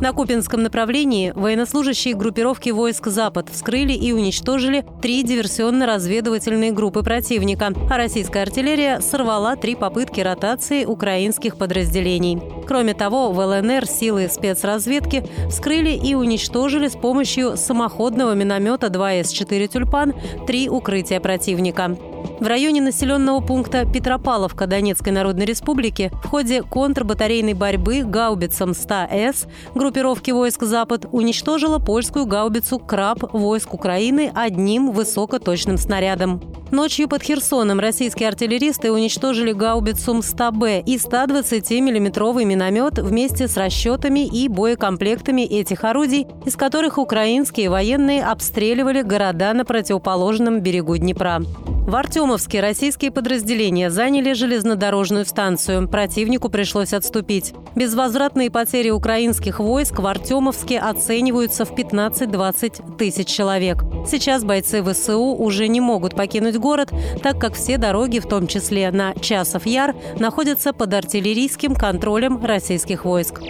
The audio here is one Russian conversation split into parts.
На Купинском направлении военнослужащие группировки войск «Запад» вскрыли и уничтожили три диверсионно-разведывательные группы противника, а российская артиллерия сорвала три попытки ротации украинских подразделений. Кроме того, в ЛНР силы спецразведки вскрыли и уничтожили с помощью самоходного миномета 2С-4 «Тюльпан» три укрытия противника. В районе населенного пункта Петропавловка Донецкой Народной Республики в ходе контрбатарейной борьбы гаубицам 100С группировки войск «Запад» уничтожила польскую гаубицу «Краб» войск Украины одним высокоточным снарядом. Ночью под Херсоном российские артиллеристы уничтожили гаубицу М100Б и 120-миллиметровый миномет вместе с расчетами и боекомплектами этих орудий, из которых украинские военные обстреливали города на противоположном берегу Днепра. В Артемовске российские подразделения заняли железнодорожную станцию. Противнику пришлось отступить. Безвозвратные потери украинских войск в Артемовске оцениваются в 15-20 тысяч человек. Сейчас бойцы ВСУ уже не могут покинуть город, так как все дороги, в том числе на Часов Яр, находятся под артиллерийским контролем российских войск.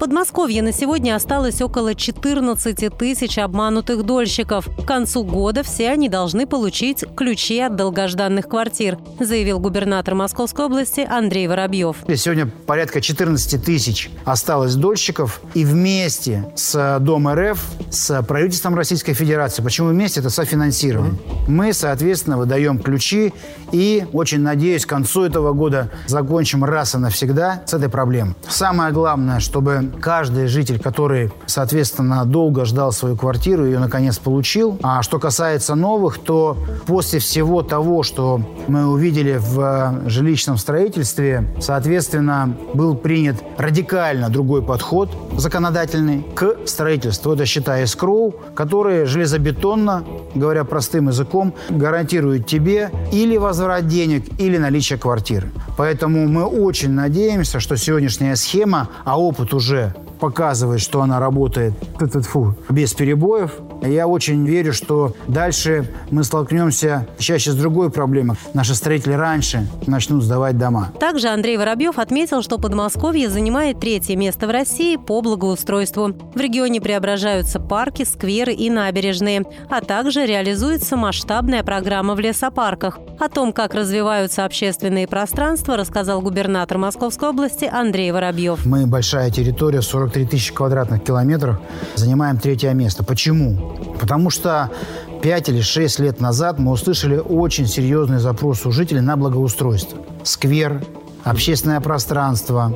Подмосковье на сегодня осталось около 14 тысяч обманутых дольщиков. К концу года все они должны получить ключи от долгожданных квартир, заявил губернатор Московской области Андрей Воробьев. Сегодня порядка 14 тысяч осталось дольщиков. И вместе с Дом РФ, с правительством Российской Федерации, почему вместе, это софинансирование. Мы, соответственно, выдаем ключи и очень надеюсь, к концу этого года закончим раз и навсегда с этой проблемой. Самое главное, чтобы каждый житель, который, соответственно, долго ждал свою квартиру, ее наконец получил. А что касается новых, то после всего того, что мы увидели в э, жилищном строительстве, соответственно, был принят радикально другой подход законодательный к строительству. Это, считая скроу, который железобетонно, говоря простым языком, гарантирует тебе или возврат денег, или наличие квартиры. Поэтому мы очень надеемся, что сегодняшняя схема, а опыт уже показывает, что она работает фу, без перебоев. Я очень верю, что дальше мы столкнемся чаще с другой проблемой. Наши строители раньше начнут сдавать дома. Также Андрей Воробьев отметил, что Подмосковье занимает третье место в России по благоустройству. В регионе преображаются парки, скверы и набережные, а также реализуется масштабная программа в лесопарках. О том, как развиваются общественные пространства, рассказал губернатор Московской области Андрей Воробьев. Мы большая территория, 43 тысячи квадратных километров, занимаем третье место. Почему? Потому что 5 или 6 лет назад мы услышали очень серьезный запрос у жителей на благоустройство. Сквер, общественное пространство,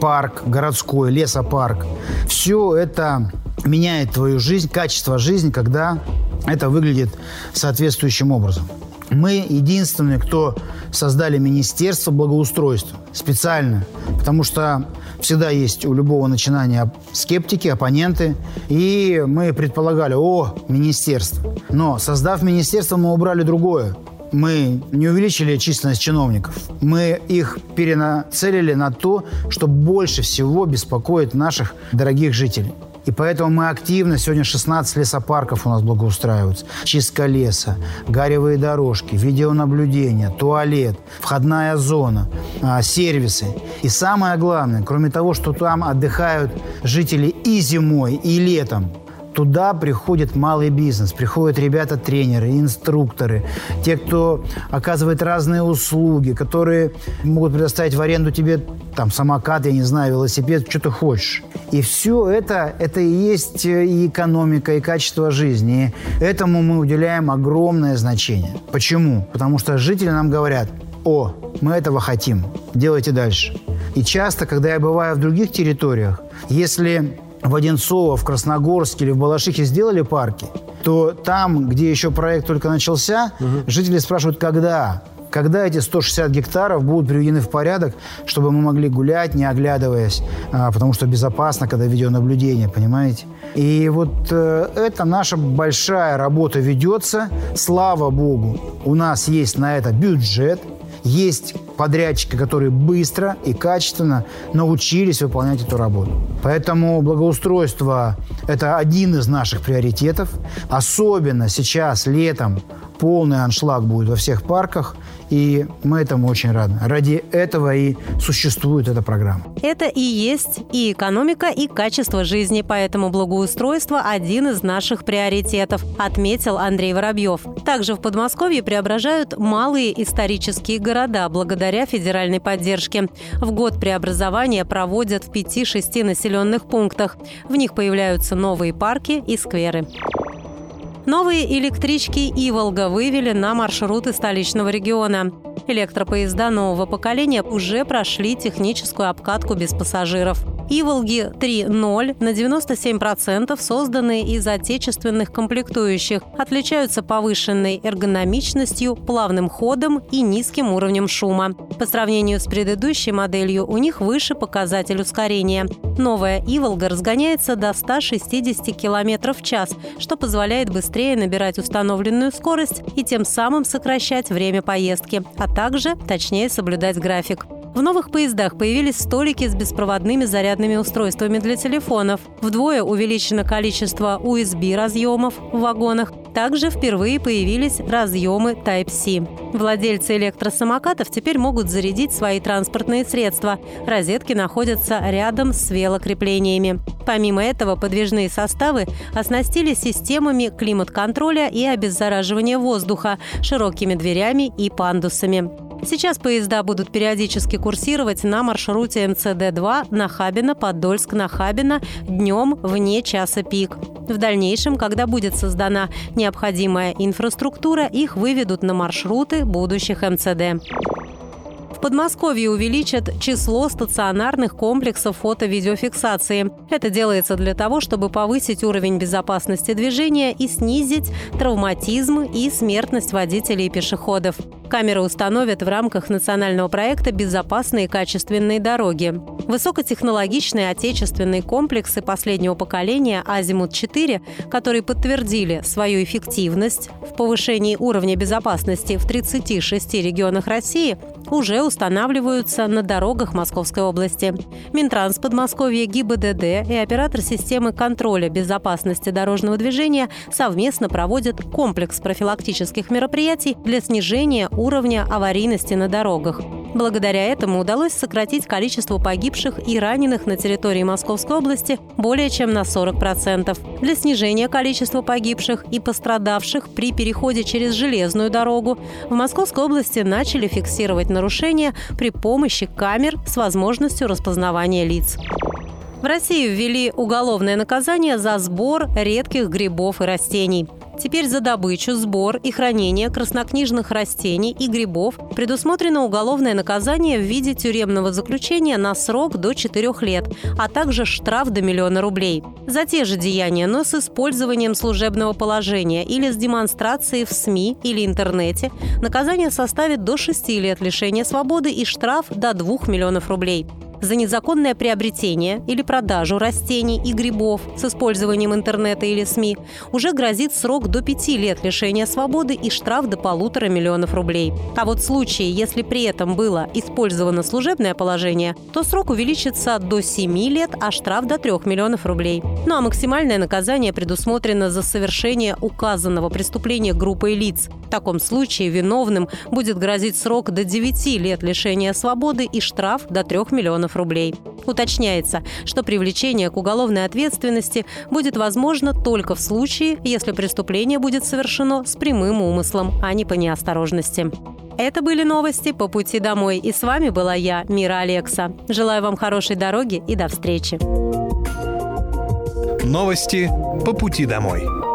парк городской, лесопарк. Все это меняет твою жизнь, качество жизни, когда это выглядит соответствующим образом. Мы единственные, кто создали Министерство благоустройства специально, потому что всегда есть у любого начинания скептики, оппоненты. И мы предполагали, о, министерство. Но создав министерство, мы убрали другое. Мы не увеличили численность чиновников. Мы их перенацелили на то, что больше всего беспокоит наших дорогих жителей. И поэтому мы активно, сегодня 16 лесопарков у нас благоустраиваются. Чистка леса, гаревые дорожки, видеонаблюдение, туалет, входная зона, а, сервисы. И самое главное, кроме того, что там отдыхают жители и зимой, и летом, Туда приходит малый бизнес, приходят ребята-тренеры, инструкторы, те, кто оказывает разные услуги, которые могут предоставить в аренду тебе там самокат, я не знаю, велосипед, что ты хочешь. И все это, это и есть э, и экономика, и качество жизни. И этому мы уделяем огромное значение. Почему? Потому что жители нам говорят, о, мы этого хотим, делайте дальше. И часто, когда я бываю в других территориях, если в Одинцово, в Красногорске или в Балашихе сделали парки, то там, где еще проект только начался, угу. жители спрашивают, когда когда эти 160 гектаров будут приведены в порядок, чтобы мы могли гулять, не оглядываясь, а, потому что безопасно, когда видеонаблюдение, понимаете? И вот э, это наша большая работа ведется. Слава богу, у нас есть на это бюджет, есть подрядчики, которые быстро и качественно научились выполнять эту работу. Поэтому благоустройство – это один из наших приоритетов. Особенно сейчас, летом, полный аншлаг будет во всех парках, и мы этому очень рады. Ради этого и существует эта программа. Это и есть и экономика, и качество жизни, поэтому благоустройство – один из наших приоритетов, отметил Андрей Воробьев. Также в Подмосковье преображают малые исторические города благодаря федеральной поддержке. В год преобразования проводят в 5-6 населенных пунктах. В них появляются новые парки и скверы. Новые электрички «Иволга» вывели на маршруты столичного региона. Электропоезда нового поколения уже прошли техническую обкатку без пассажиров. Иволги 3.0 на 97% созданы из отечественных комплектующих, отличаются повышенной эргономичностью, плавным ходом и низким уровнем шума. По сравнению с предыдущей моделью у них выше показатель ускорения. Новая Иволга разгоняется до 160 км в час, что позволяет быстрее набирать установленную скорость и тем самым сокращать время поездки, а также точнее соблюдать график. В новых поездах появились столики с беспроводными зарядными устройствами для телефонов. Вдвое увеличено количество USB-разъемов в вагонах. Также впервые появились разъемы Type-C. Владельцы электросамокатов теперь могут зарядить свои транспортные средства. Розетки находятся рядом с велокреплениями. Помимо этого, подвижные составы оснастили системами климат-контроля и обеззараживания воздуха, широкими дверями и пандусами. Сейчас поезда будут периодически курсировать на маршруте МЦД-2 Нахабино-Подольск-Нахабино днем вне часа пик. В дальнейшем, когда будет создана необходимая инфраструктура, их выведут на маршруты будущих МЦД. В Подмосковье увеличат число стационарных комплексов фото-видеофиксации. Это делается для того, чтобы повысить уровень безопасности движения и снизить травматизм и смертность водителей и пешеходов. Камеры установят в рамках национального проекта «Безопасные качественные дороги». Высокотехнологичные отечественные комплексы последнего поколения «Азимут-4», которые подтвердили свою эффективность в повышении уровня безопасности в 36 регионах России, уже устанавливаются на дорогах Московской области. Минтранс Подмосковья, ГИБДД и оператор системы контроля безопасности дорожного движения совместно проводят комплекс профилактических мероприятий для снижения уровня аварийности на дорогах. Благодаря этому удалось сократить количество погибших и раненых на территории Московской области более чем на 40%. Для снижения количества погибших и пострадавших при переходе через железную дорогу в Московской области начали фиксировать нарушения при помощи камер с возможностью распознавания лиц. В России ввели уголовное наказание за сбор редких грибов и растений. Теперь за добычу, сбор и хранение краснокнижных растений и грибов предусмотрено уголовное наказание в виде тюремного заключения на срок до 4 лет, а также штраф до миллиона рублей. За те же деяния, но с использованием служебного положения или с демонстрацией в СМИ или интернете, наказание составит до 6 лет лишения свободы и штраф до 2 миллионов рублей за незаконное приобретение или продажу растений и грибов с использованием интернета или СМИ уже грозит срок до пяти лет лишения свободы и штраф до полутора миллионов рублей. А вот в случае, если при этом было использовано служебное положение, то срок увеличится до 7 лет, а штраф до 3 миллионов рублей. Ну а максимальное наказание предусмотрено за совершение указанного преступления группой лиц. В таком случае виновным будет грозить срок до 9 лет лишения свободы и штраф до 3 миллионов рублей. Уточняется, что привлечение к уголовной ответственности будет возможно только в случае, если преступление будет совершено с прямым умыслом, а не по неосторожности. Это были новости по пути домой. И с вами была я, Мира Алекса. Желаю вам хорошей дороги и до встречи. Новости по пути домой.